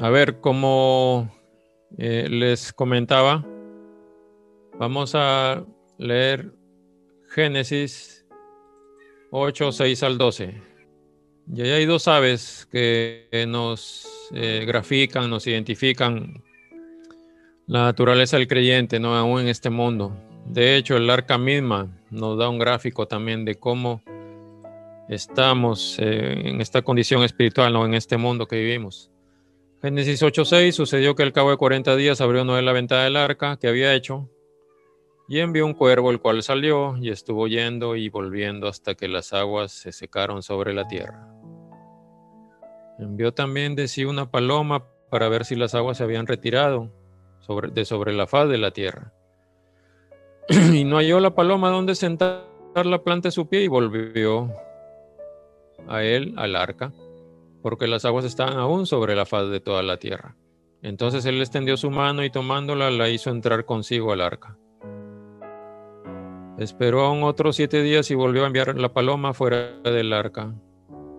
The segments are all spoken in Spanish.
A ver, como eh, les comentaba, vamos a leer Génesis 8, 6 al 12. Y ahí hay dos aves que nos eh, grafican, nos identifican la naturaleza del creyente, no aún en este mundo. De hecho, el arca misma nos da un gráfico también de cómo estamos eh, en esta condición espiritual, no en este mundo que vivimos. Génesis 8:6 sucedió que al cabo de 40 días abrió Noé la ventana del arca que había hecho y envió un cuervo, el cual salió y estuvo yendo y volviendo hasta que las aguas se secaron sobre la tierra. Envió también de sí una paloma para ver si las aguas se habían retirado sobre, de sobre la faz de la tierra. y no halló la paloma donde sentar la planta de su pie y volvió a él al arca, porque las aguas estaban aún sobre la faz de toda la tierra. Entonces él extendió su mano y tomándola la hizo entrar consigo al arca. Esperó aún otros siete días y volvió a enviar la paloma fuera del arca.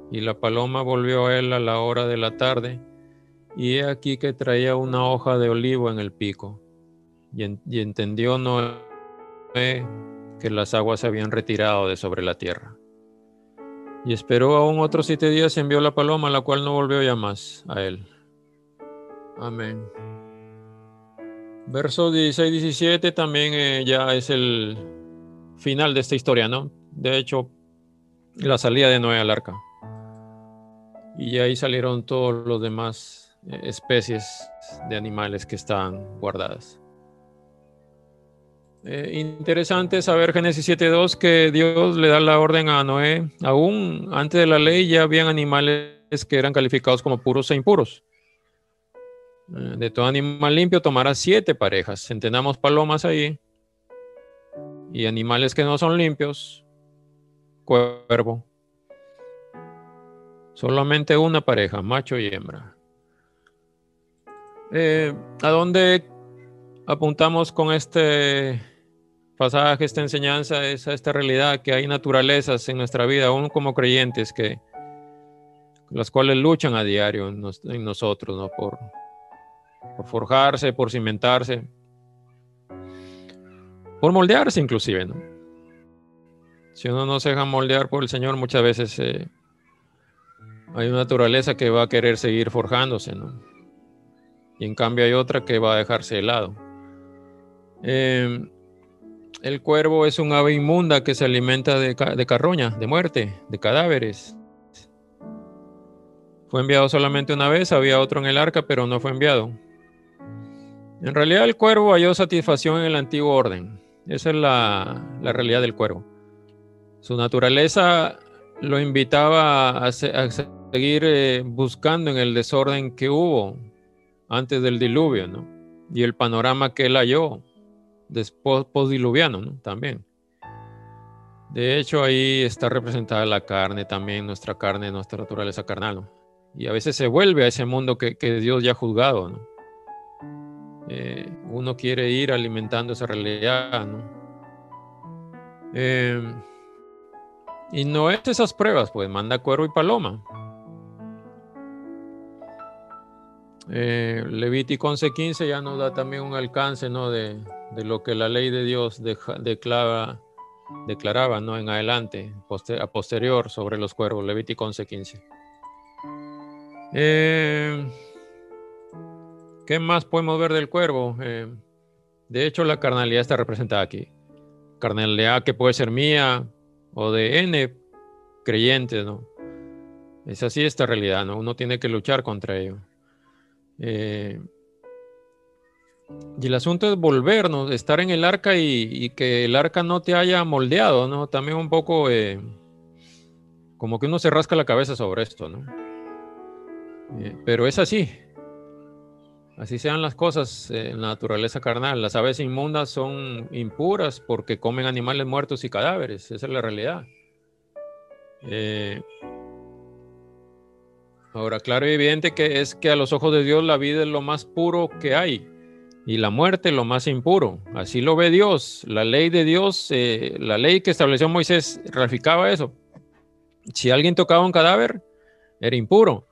Y la paloma volvió a él a la hora de la tarde, y he aquí que traía una hoja de olivo en el pico. Y, y entendió Noé que las aguas se habían retirado de sobre la tierra. Y esperó aún otros siete días y envió la paloma, la cual no volvió ya más a él. Amén. Verso 16-17 también eh, ya es el final de esta historia, ¿no? De hecho, la salida de Noé al arca. Y ahí salieron todos los demás eh, especies de animales que estaban guardadas. Eh, interesante saber Génesis 7.2 que Dios le da la orden a Noé. Aún antes de la ley ya habían animales que eran calificados como puros e impuros. Eh, de todo animal limpio tomará siete parejas. Entendamos palomas ahí. Y animales que no son limpios, cuervo. Solamente una pareja, macho y hembra. Eh, ¿A dónde apuntamos con este pasaje, esta enseñanza, es a esta realidad que hay naturalezas en nuestra vida, aún como creyentes, que las cuales luchan a diario en, nosotros, ¿no? Por, forjarse, por cimentarse, por moldearse inclusive. Si uno no se deja moldear por el Señor, muchas veces eh, hay una naturaleza que va a querer seguir forjándose, ¿no? Y en cambio hay otra que va a dejarse de lado. Em, el cuervo es un ave inmunda que se alimenta de, carroña, de muerte, de cadáveres. Fue enviado solamente una vez, había otro en el arca, pero no fue enviado. En realidad el cuervo halló satisfacción en el antiguo orden. Esa es la, realidad del cuervo. Su naturaleza lo invitaba a, seguir eh, buscando en el desorden que hubo antes del diluvio, ¿no? Y el panorama que él halló después postdiluviano ¿no? también. De hecho, ahí está representada la carne también, nuestra carne, nuestra naturaleza carnal. Y a veces se vuelve a ese mundo que, Dios ya ha juzgado. Eh, uno quiere ir alimentando esa realidad. ¿no? Eh, y no es esas pruebas, pues manda cuervo y paloma. Eh, Levítico 11:15 ya nos da también un alcance ¿no? de, de lo que la ley de Dios declara, declaraba ¿no? en adelante, a posterior sobre los cuervos, Levítico 11:15. Eh, ¿Qué más podemos ver del cuervo? Eh, de hecho, la carnalidad está representada aquí. Carnalidad que puede ser mía o de N creyentes, ¿no? Es así esta realidad, ¿no? Uno tiene que luchar contra ello. Eh, y el asunto es volvernos, estar en el arca y, que el arca no te haya moldeado, ¿no? También un poco eh, como que uno se rasca la cabeza sobre esto, ¿no? Eh, pero es así. Así sean las cosas en la naturaleza carnal. Las aves inmundas son impuras porque comen animales muertos y cadáveres. Esa es la realidad. Eh, ahora, claro y evidente que es que a los ojos de Dios la vida es lo más puro que hay y la muerte lo más impuro. Así lo ve Dios. La ley de Dios, eh, la ley que estableció Moisés, ratificaba eso. Si alguien tocaba un cadáver, era impuro.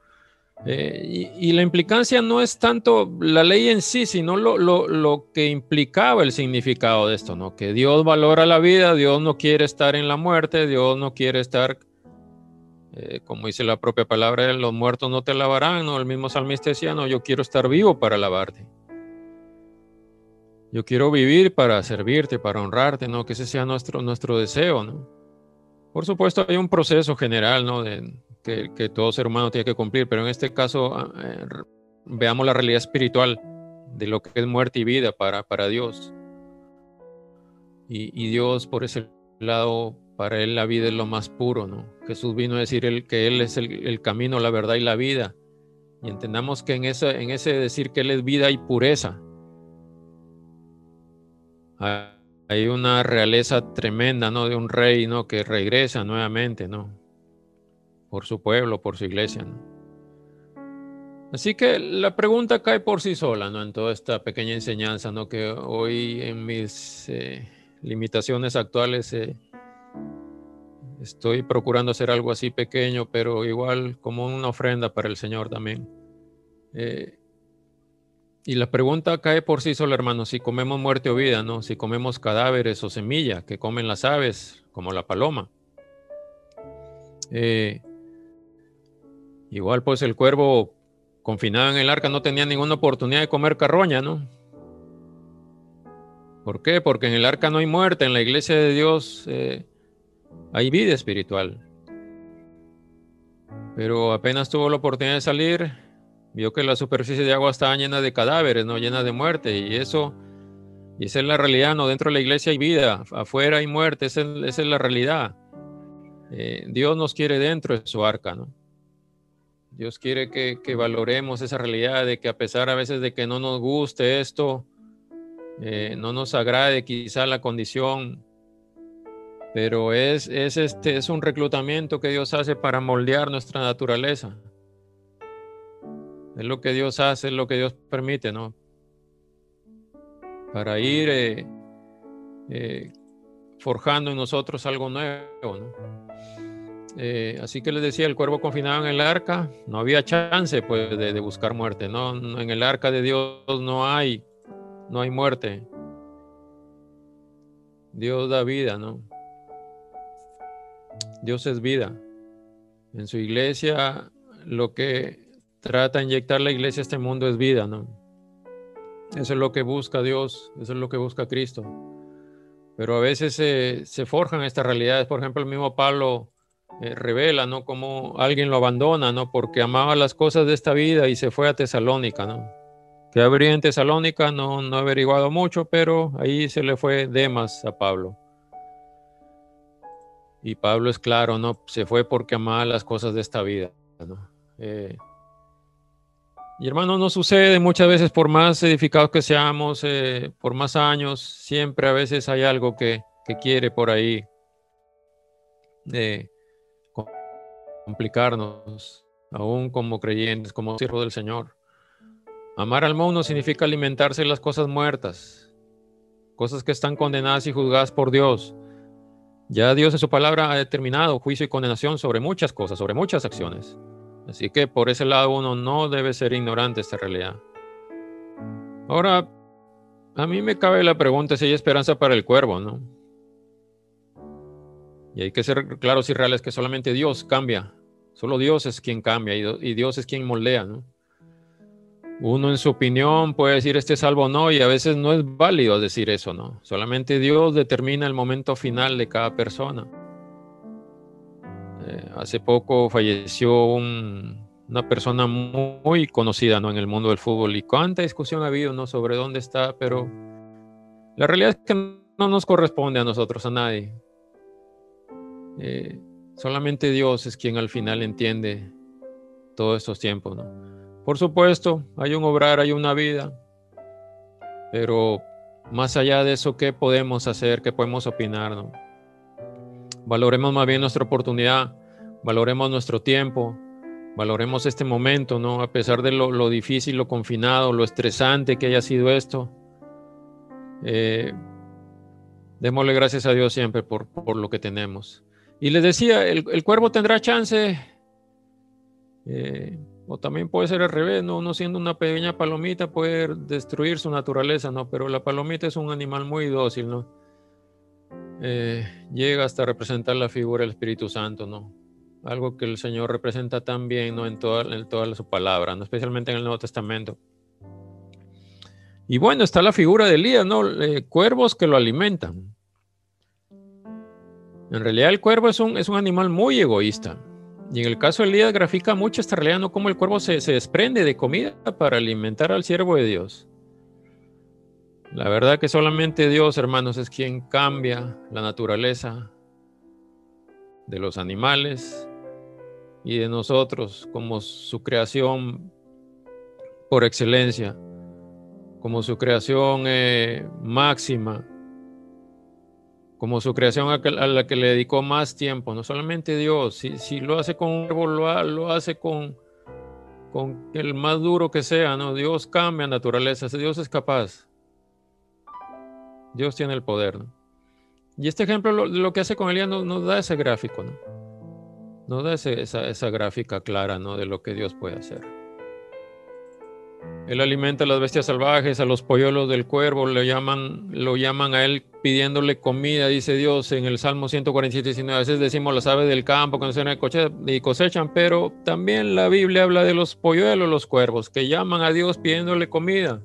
Eh, y, la implicancia no es tanto la ley en sí, sino lo, que implicaba el significado de esto, ¿no? Que Dios valora la vida, Dios no quiere estar en la muerte, Dios no quiere estar, eh, como dice la propia palabra, los muertos no te alabarán, ¿no? El mismo salmista decía, no, yo quiero estar vivo para alabarte. Yo quiero vivir para servirte, para honrarte, ¿no? Que ese sea nuestro, nuestro deseo, ¿no? Por supuesto, hay un proceso general, ¿no? De, que, todo ser humano tiene que cumplir, pero en este caso ah, eh, veamos la realidad espiritual de lo que es muerte y vida para, para Dios. Y, Dios por ese lado, para Él la vida es lo más puro, ¿no? Jesús vino a decir el, que Él es el, camino, la verdad y la vida. Y entendamos que en, esa, en ese decir que Él es vida y pureza, hay una realeza tremenda, ¿no? De un rey, ¿no? Que regresa nuevamente, ¿no? por su pueblo, por su iglesia. Así que la pregunta cae por sí sola, ¿no? En toda esta pequeña enseñanza, ¿no? Que hoy en mis eh, limitaciones actuales eh, estoy procurando hacer algo así pequeño, pero igual como una ofrenda para el Señor también. Eh, y la pregunta cae por sí sola, hermano, si comemos muerte o vida, ¿no? Si comemos cadáveres o semilla que comen las aves, como la paloma. Eh, Igual pues el cuervo confinado en el arca no tenía ninguna oportunidad de comer carroña, ¿no? ¿Por qué? Porque en el arca no hay muerte, en la iglesia de Dios eh, hay vida espiritual. Pero apenas tuvo la oportunidad de salir, vio que la superficie de agua estaba llena de cadáveres, no llena de muerte. Y eso, y esa es la realidad, ¿no? Dentro de la iglesia hay vida, afuera hay muerte, esa es, la realidad. Eh, Dios nos quiere dentro de su arca, ¿no? Dios quiere que, valoremos esa realidad de que a pesar a veces de que no nos guste esto, eh, no nos agrade quizá la condición, pero es, es, este, es un reclutamiento que Dios hace para moldear nuestra naturaleza. Es lo que Dios hace, es lo que Dios permite, ¿no? Para ir eh, eh, forjando en nosotros algo nuevo, ¿no? Eh, así que les decía, el cuervo confinado en el arca, no había chance pues de, buscar muerte, ¿no? En el arca de Dios no hay, no hay muerte. Dios da vida, ¿no? Dios es vida. En su iglesia lo que trata de inyectar la iglesia a este mundo es vida, ¿no? Eso es lo que busca Dios, eso es lo que busca Cristo. Pero a veces se, forjan estas realidades. Por ejemplo, el mismo Pablo eh, revela, ¿no? Como alguien lo abandona, ¿no? Porque amaba las cosas de esta vida y se fue a Tesalónica, ¿no? Que habría en Tesalónica, no, no he averiguado mucho, pero ahí se le fue Demas a Pablo. Y Pablo es claro, ¿no? Se fue porque amaba las cosas de esta vida, ¿no? Eh, y hermano, no sucede muchas veces por más edificados que seamos, eh, por más años, siempre a veces hay algo que, que quiere por ahí de complicarnos, aún como creyentes, como siervos del Señor. Amar al mundo significa alimentarse de las cosas muertas, cosas que están condenadas y juzgadas por Dios. Ya Dios en su palabra ha determinado juicio y condenación sobre muchas cosas, sobre muchas acciones. Así que por ese lado uno no debe ser ignorante de esta realidad. Ahora, a mí me cabe la pregunta si hay esperanza para el cuervo, ¿no? Y hay que ser claros y reales que solamente Dios cambia. Solo Dios es quien cambia y Dios es quien moldea, ¿no? Uno en su opinión puede decir este salvo o no y a veces no es válido decir eso, ¿no? Solamente Dios determina el momento final de cada persona. Eh, hace poco falleció una persona muy, conocida ¿no? en el mundo del fútbol y cuánta discusión ha habido ¿no? sobre dónde está, pero la realidad es que no nos corresponde a nosotros, a nadie. Eh, solamente Dios es quien al final entiende todos estos tiempos, ¿no? Por supuesto, hay un obrar, hay una vida, pero más allá de eso, ¿qué podemos hacer? ¿Qué podemos opinar? ¿no? Valoremos más bien nuestra oportunidad, valoremos nuestro tiempo, valoremos este momento, ¿no? A pesar de lo, difícil, lo confinado, lo estresante que haya sido esto. Eh, démosle gracias a Dios siempre por, por lo que tenemos. Y les decía, el, cuervo tendrá chance. Eh, O también puede ser al revés, ¿no? Uno siendo una pequeña palomita puede destruir su naturaleza, ¿no? Pero la palomita es un animal muy dócil, ¿no? Eh, llega hasta representar la figura del Espíritu Santo, ¿no? Algo que el Señor representa tan bien, ¿no? En toda, su palabra, ¿no? Especialmente en el Nuevo Testamento. Y bueno, está la figura de Elías, ¿no? Eh, cuervos que lo alimentan. En realidad el cuervo es un, es un animal muy egoísta. Y en el caso de Elías grafica mucho esta realidad, ¿no? Cómo el cuervo se, se desprende de comida para alimentar al siervo de Dios. La verdad que solamente Dios, hermanos, es quien cambia la naturaleza de los animales y de nosotros como su creación por excelencia, como su creación eh, máxima como su creación a, la que le dedicó más tiempo, no solamente Dios, si, si lo hace con un árbol, lo, hace con, con el más duro que sea, ¿no? Dios cambia naturalezas, Dios es capaz. Dios tiene el poder. Y este ejemplo lo, lo que hace con Elías nos, nos, da ese gráfico, ¿no? Nos da esa, esa gráfica clara, ¿no? De lo que Dios puede hacer. Él alimenta a las bestias salvajes, a los polluelos del cuervo, le llaman, lo llaman a él pidiéndole comida, dice Dios en el Salmo 147, 19. A veces decimos las aves del campo que no y cosechan, pero también la Biblia habla de los polluelos, los cuervos, que llaman a Dios pidiéndole comida.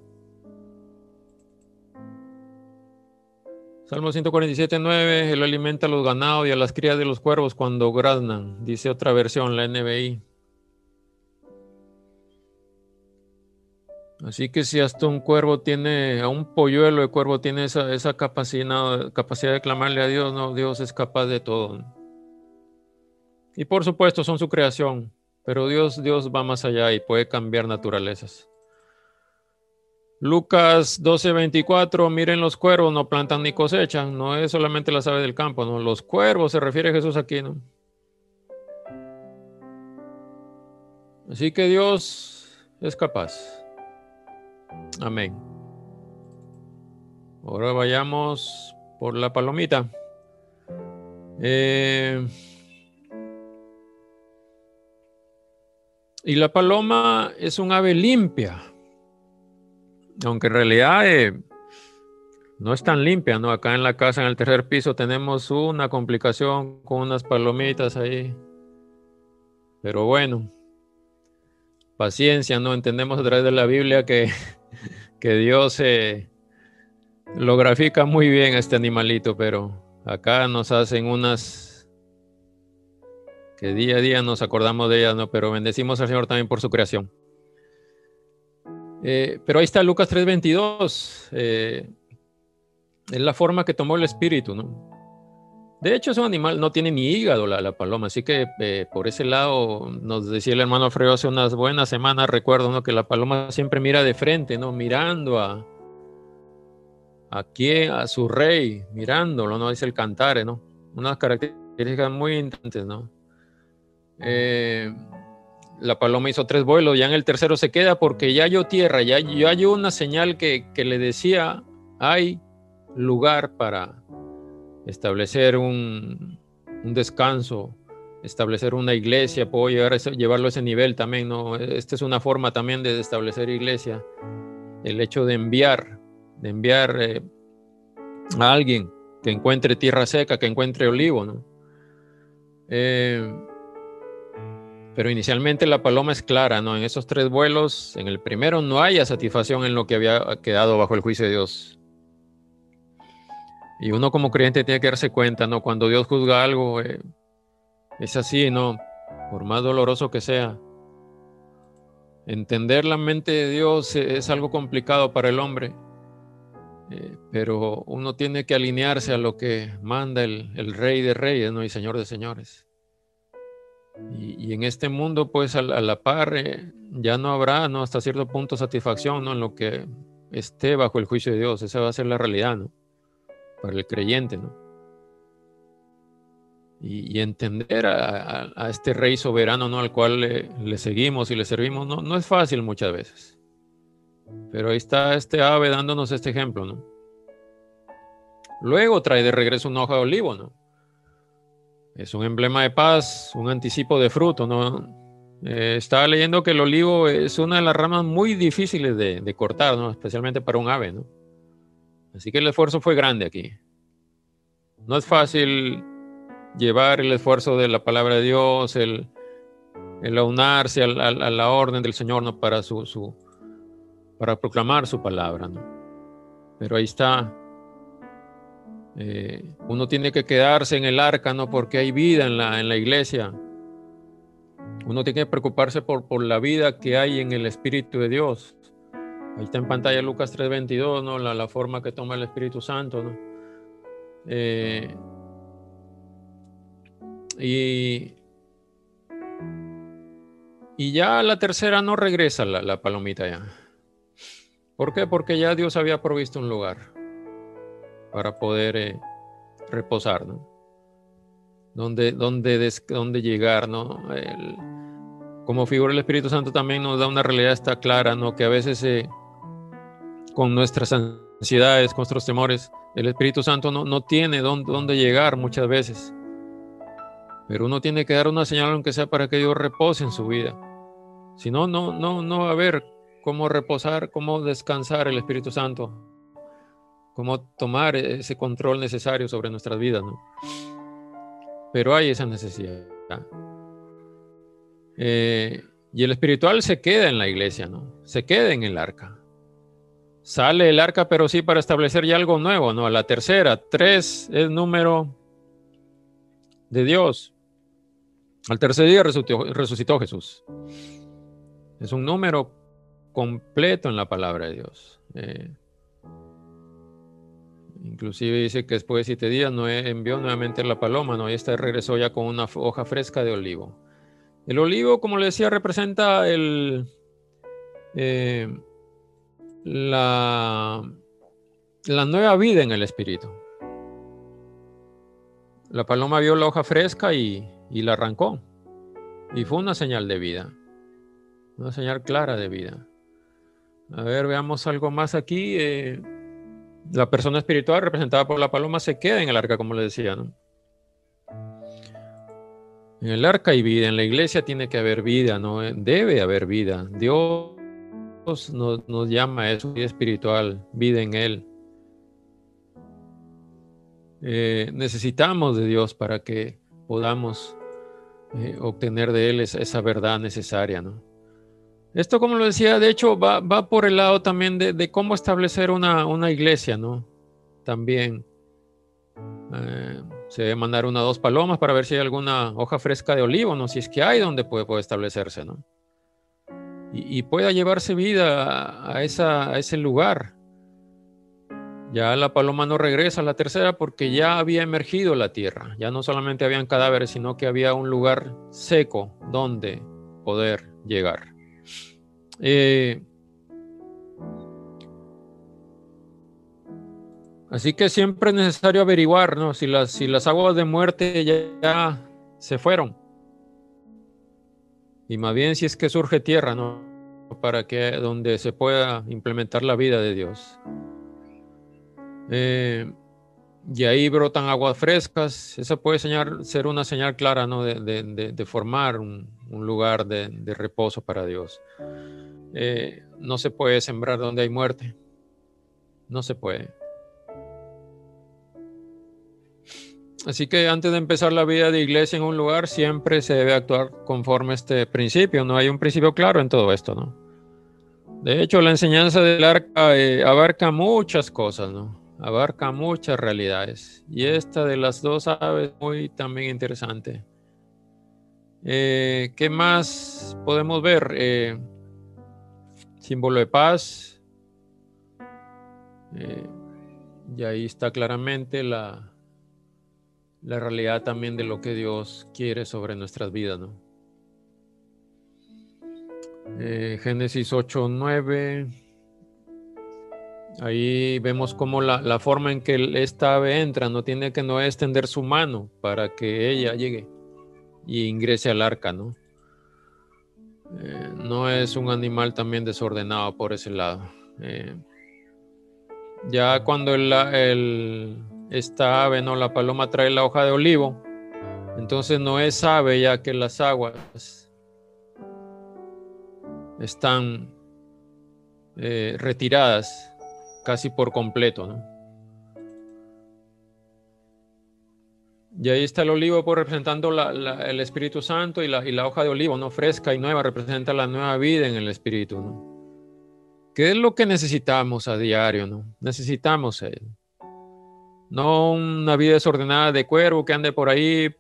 Salmo 147, 9, Él alimenta a los ganados y a las crías de los cuervos cuando graznan, dice otra versión, la NBI. Así que si hasta un cuervo tiene, a un polluelo de cuervo tiene esa, esa capacidad, capacidad de clamarle a Dios, no, Dios es capaz de todo. Y por supuesto son su creación, pero Dios, Dios va más allá y puede cambiar naturalezas. Lucas 12:24, miren los cuervos, no plantan ni cosechan, no es solamente las aves del campo, no, los cuervos se refiere Jesús aquí, ¿no? Así que Dios es capaz. Amén. Ahora vayamos por la palomita. Eh, y la paloma es un ave limpia, aunque en realidad eh, no es tan limpia, ¿no? Acá en la casa, en el tercer piso, tenemos una complicación con unas palomitas ahí. Pero bueno, paciencia, ¿no? Entendemos a través de la Biblia que que Dios eh, lo grafica muy bien este animalito, pero acá nos hacen unas que día a día nos acordamos de ellas, ¿no? Pero bendecimos al Señor también por su creación. Eh, pero ahí está Lucas 3:22. Eh, es la forma que tomó el espíritu, ¿no? De hecho, es un animal, no tiene ni hígado la, paloma, así que eh, por ese lado nos decía el hermano Alfredo hace unas buenas semanas, recuerdo, ¿no? Que la paloma siempre mira de frente, ¿no? Mirando a, a quién, a su rey, mirándolo, ¿no? Dice el cantare, ¿no? Unas características muy interesantes, ¿no? Eh, la paloma hizo tres vuelos, ya en el tercero se queda porque ya halló tierra, ya, halló una señal que, que le decía, hay lugar para establecer un, descanso, establecer una iglesia, puedo llevarlo a ese nivel también, ¿no? Esta es una forma también de establecer iglesia, el hecho de enviar, de enviar eh, a alguien que encuentre tierra seca, que encuentre olivo, ¿no? Eh, pero inicialmente la paloma es clara, ¿no? En esos tres vuelos, en el primero no haya satisfacción en lo que había quedado bajo el juicio de Dios. Y uno como creyente tiene que darse cuenta, ¿no? Cuando Dios juzga algo, eh, es así, ¿no? Por más doloroso que sea. Entender la mente de Dios es algo complicado para el hombre, eh, pero uno tiene que alinearse a lo que manda el, Rey de Reyes, ¿no? Y Señor de Señores. Y, en este mundo, pues a la, par, eh, ya no habrá, ¿no? Hasta cierto punto satisfacción, ¿no? En lo que esté bajo el juicio de Dios. Esa va a ser la realidad, ¿no? para el creyente, ¿no? Y, entender a, este rey soberano, ¿no? Al cual le, seguimos y le servimos, no, no es fácil muchas veces. Pero ahí está este ave dándonos este ejemplo, ¿no? Luego trae de regreso una hoja de olivo, ¿no? Es un emblema de paz, un anticipo de fruto, ¿no? Eh, estaba leyendo que el olivo es una de las ramas muy difíciles de, cortar, ¿no? especialmente para un ave. ¿no? Así que el esfuerzo fue grande aquí. No es fácil llevar el esfuerzo de la palabra de Dios, el, el aunarse a, la orden del Señor ¿no? para, su, su, para proclamar su palabra. ¿no? Pero ahí está. Eh, uno tiene que quedarse en el arca, ¿no? Porque hay vida en la, en la iglesia. Uno tiene que preocuparse por, por la vida que hay en el Espíritu de Dios. Ahí está en pantalla Lucas 3:22, ¿no? La, la, forma que toma el Espíritu Santo, ¿no? Eh, y, y ya la tercera no regresa la, la palomita ya. ¿Por qué? Porque ya Dios había provisto un lugar para poder eh, reposar, ¿no? Donde, donde, donde llegar, ¿no? como figura el Espíritu Santo también nos da una realidad está clara, ¿no? Que a veces eh, con nuestras ansiedades, con nuestros temores, el Espíritu Santo no, no tiene dónde, dónde llegar muchas veces. Pero uno tiene que dar una señal, aunque sea para que Dios repose en su vida. Si no, no, no, no va a haber cómo reposar, cómo descansar el Espíritu Santo, cómo tomar ese control necesario sobre nuestras vidas. ¿no? Pero hay esa necesidad. Eh, y el espiritual se queda en la iglesia, ¿no? Se queda en el arca. Sale el arca, pero sí para establecer ya algo nuevo, ¿no? La tercera, tres es número de Dios. Al tercer día resucitó, Jesús. Es un número completo en la palabra de Dios. Eh, inclusive dice que después de siete días no envió nuevamente la paloma, ¿no? Y esta regresó ya con una hoja fresca de olivo. El olivo, como le decía, representa el, eh, la, nueva vida en el espíritu. La paloma vio la hoja fresca y, y la arrancó. Y fue una señal de vida, una señal clara de vida. A ver, veamos algo más aquí. Eh, la persona espiritual representada por la paloma se queda en el arca, como le decía, ¿no? En el arca hay vida, en la iglesia tiene que haber vida, ¿no? Debe haber vida. Dios nos, llama a eso, vida espiritual, vida en Él. Eh, necesitamos de Dios para que podamos eh, obtener de Él esa, verdad necesaria, ¿no? Esto, como lo decía, de hecho, va, por el lado también de, cómo establecer una, una, iglesia, ¿no? También eh, se debe mandar una o dos palomas para ver si hay alguna hoja fresca de olivo, ¿no? Si es que hay donde puede, puede establecerse, ¿no? Y, pueda llevarse vida a, esa, a ese lugar. Ya la paloma no regresa a la tercera porque ya había emergido la tierra. Ya no solamente habían cadáveres, sino que había un lugar seco donde poder llegar. Eh, así que siempre es necesario averiguar ¿no? si, las, si las aguas de muerte ya, se fueron. Y más bien si es que surge tierra, ¿no? Para que donde se pueda implementar la vida de Dios. Eh, y ahí brotan aguas frescas. Esa puede ser una señal clara ¿no? de, formar un, lugar de, reposo para Dios. Eh, no se puede sembrar donde hay muerte. No se puede. Así que antes de empezar la vida de iglesia en un lugar, siempre se debe actuar conforme este principio. No hay un principio claro en todo esto, ¿no? De hecho, la enseñanza del arca eh, abarca muchas cosas, ¿no? abarca muchas realidades. Y esta de las dos aves muy también interesante. Eh, ¿Qué más podemos ver? Eh, símbolo de paz. Eh, y ahí está claramente la, la realidad también de lo que Dios quiere sobre nuestras vidas. ¿no? Génesis 8, 9. Ahí vemos cómo la, forma en que esta ave entra no tiene que no extender su mano para que ella llegue y ingrese al arca, ¿no? Eh, no es un animal también desordenado por ese lado. Eh, ya cuando el, esta ave, ¿no? La paloma trae la hoja de olivo, entonces no es ave ya que las aguas están eh, retiradas casi por completo, ¿no? Y ahí está el olivo pues, representando el Espíritu Santo y la, hoja de olivo, ¿no? Fresca y nueva, representa la nueva vida en el Espíritu, ¿no? ¿Qué es lo que necesitamos a diario, no? Necesitamos él. No una vida desordenada de cuervo que ande por ahí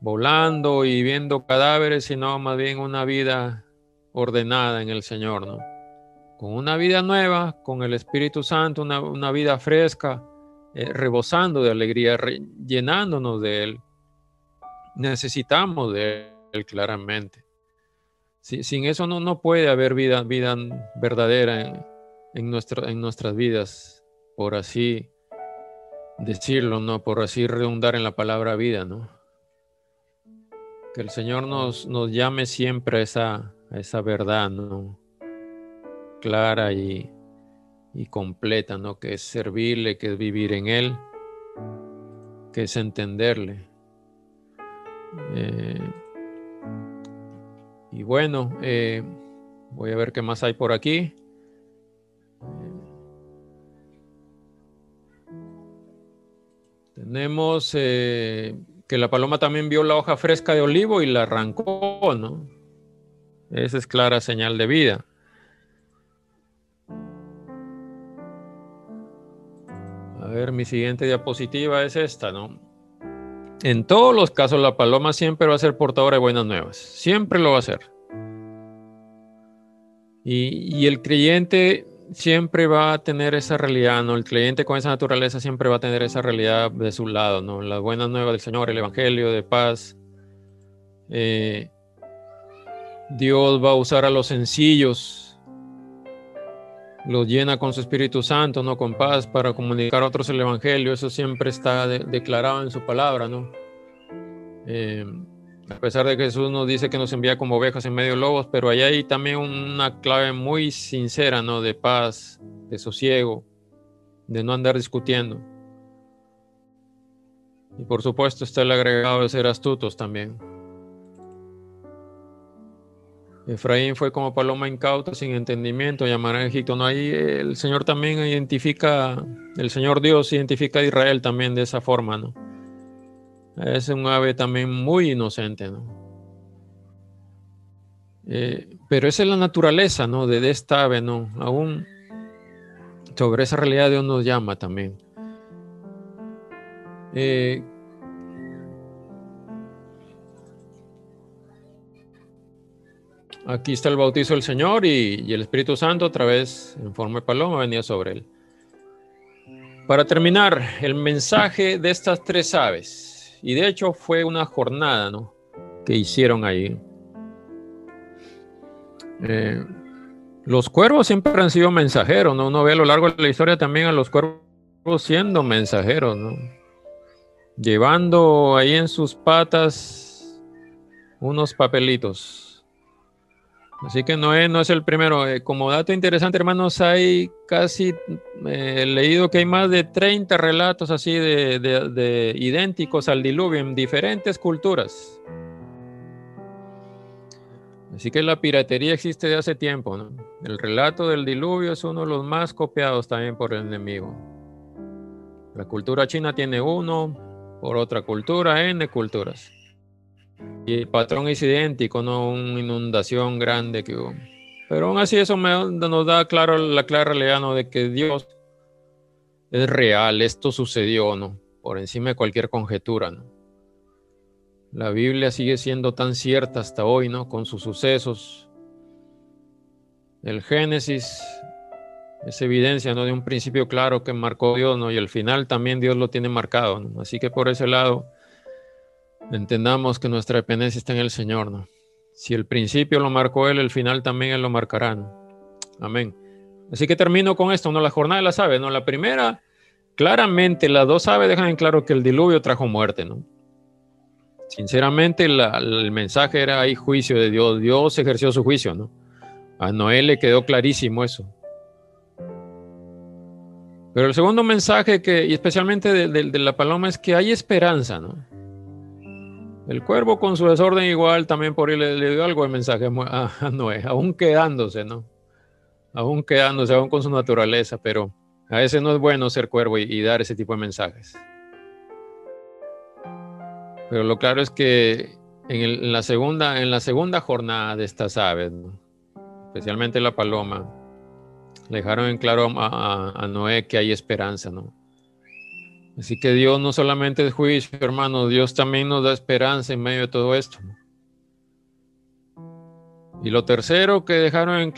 volando y viendo cadáveres, sino más bien una vida ordenada en el Señor, ¿no? Con una vida nueva, con el Espíritu Santo, una vida fresca, eh, rebosando de alegría, llenándonos de Él. Necesitamos de Él claramente. sin eso no, no puede haber vida, vida verdadera en, en nuestras vidas, por así decirlo, ¿no? Por así redundar en la palabra vida, ¿no? Que el Señor nos, nos llame siempre a esa, esa verdad, ¿no? Clara y, y completa, ¿no? Que es servirle, que es vivir en Él, que es entenderle. Eh, y bueno, eh, voy a ver qué más hay por aquí. Tenemos eh, que la paloma también vio la hoja fresca de olivo y la arrancó, ¿no? Esa es clara señal de vida. Ver, mi siguiente diapositiva es esta, ¿no? En todos los casos, la paloma siempre va a ser portadora de buenas nuevas. Siempre lo va a ser. Y, y el creyente siempre va a tener esa realidad, ¿no? El creyente con esa naturaleza siempre va a tener esa realidad de su lado, ¿no? Las buenas nuevas del Señor, el Evangelio de paz. Eh, Dios va a usar a los sencillos, los llena con su Espíritu Santo, ¿no? Con paz para comunicar a otros el Evangelio. Eso siempre está declarado en su palabra, ¿no? Eh, a pesar de que Jesús nos dice que nos envía como ovejas en medio de lobos, pero ahí hay también una clave muy sincera, ¿no? De paz, de sosiego, de no andar discutiendo. Y por supuesto está el agregado de ser astutos también. Efraín fue como paloma incauta, sin entendimiento, llamará a Egipto. No, ahí el Señor también identifica, el Señor Dios identifica a Israel también de esa forma, ¿no? Es un ave también muy inocente, ¿no? Eh, pero esa es la naturaleza, ¿no? De, esta ave, ¿no? Aún sobre esa realidad Dios nos llama también. Eh, aquí está el bautizo del Señor y, el Espíritu Santo a través, en forma de paloma, venía sobre él. Para terminar, el mensaje de estas tres aves. Y de hecho fue una jornada ¿no? que hicieron ahí. Eh, los cuervos siempre han sido mensajeros, ¿no? Uno ve a lo largo de la historia también a los cuervos siendo mensajeros, ¿no? Llevando ahí en sus patas unos papelitos. Así que no es, no es el primero. Eh, como dato interesante, hermanos, hay casi, eh, leído que hay más de 30 relatos así de, idénticos al diluvio en diferentes culturas. Así que la piratería existe de hace tiempo. El relato del diluvio es uno de los más copiados también por el enemigo. La cultura china tiene uno, por otra cultura, N culturas. Y el patrón es idéntico, no una inundación grande que hubo. Pero aún así eso nos da claro la clara realidad ¿no? de que Dios es real, esto sucedió, ¿no? Por encima de cualquier conjetura, ¿no? La Biblia sigue siendo tan cierta hasta hoy, ¿no? Con sus sucesos. El Génesis es evidencia, ¿no? De un principio claro que marcó Dios, ¿no? Y el final también Dios lo tiene marcado, ¿no? Así que por ese lado entendamos que nuestra dependencia está en el Señor, ¿no? Si el principio lo marcó Él, el final también Él lo marcará, ¿no? Amén. Así que termino con esto, ¿no? La jornada de las aves, ¿no? La primera, claramente, las dos aves dejan en claro que el diluvio trajo muerte, ¿no? Sinceramente, el mensaje era ahí juicio de Dios. Dios ejerció su juicio, ¿no? A Noé le quedó clarísimo eso. Pero el segundo mensaje que, y especialmente de la paloma, es que hay esperanza, ¿no? El cuervo con su desorden igual también por ahí le, dio algo de mensaje a, Noé, aún quedándose, ¿no? Aún quedándose, aún con su naturaleza, pero a veces no es bueno ser cuervo y, dar ese tipo de mensajes. Pero lo claro es que en, la, segunda, en la segunda jornada de estas aves, especialmente la paloma, dejaron en claro a, a Noé que hay esperanza, ¿no? Así que Dios no solamente es juicio, hermano, Dios también nos da esperanza en medio de todo esto. Y lo tercero que dejaron en,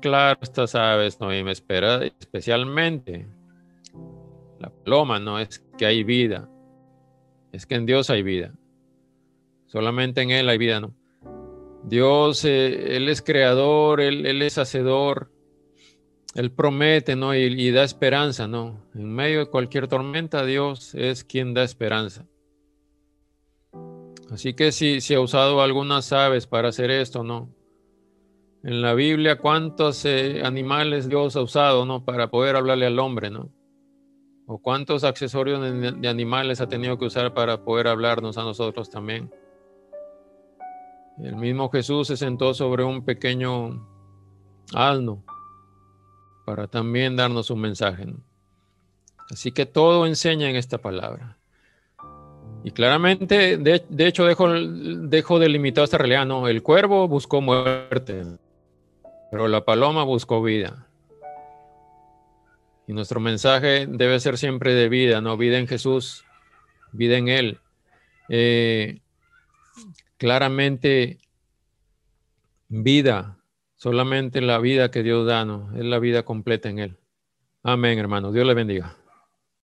claro estas aves, no, me espera especialmente la paloma, no es que hay vida, es que en Dios hay vida. Solamente en Él hay vida, ¿no? Dios, eh, Él es creador, él es hacedor, él promete, ¿no? Y, da esperanza, ¿no? En medio de cualquier tormenta, Dios es quien da esperanza. Así que si, si ha usado algunas aves para hacer esto, ¿no? En la Biblia, ¿cuántos eh, animales Dios ha usado, ¿no? Para poder hablarle al hombre, ¿no? O cuántos accesorios de, animales ha tenido que usar para poder hablarnos a nosotros también. El mismo Jesús se sentó sobre un pequeño asno para también darnos un mensaje. Así que todo enseña en esta palabra. Y claramente, de, hecho, dejo, dejo delimitado esta realidad. No, el cuervo buscó muerte, pero la paloma buscó vida. Y nuestro mensaje debe ser siempre de vida, ¿no? Vida en Jesús, vida en Él. Eh, claramente, vida Solamente la vida que Dios da, ¿no? Es la vida completa en Él. Amén, hermano. Dios le bendiga.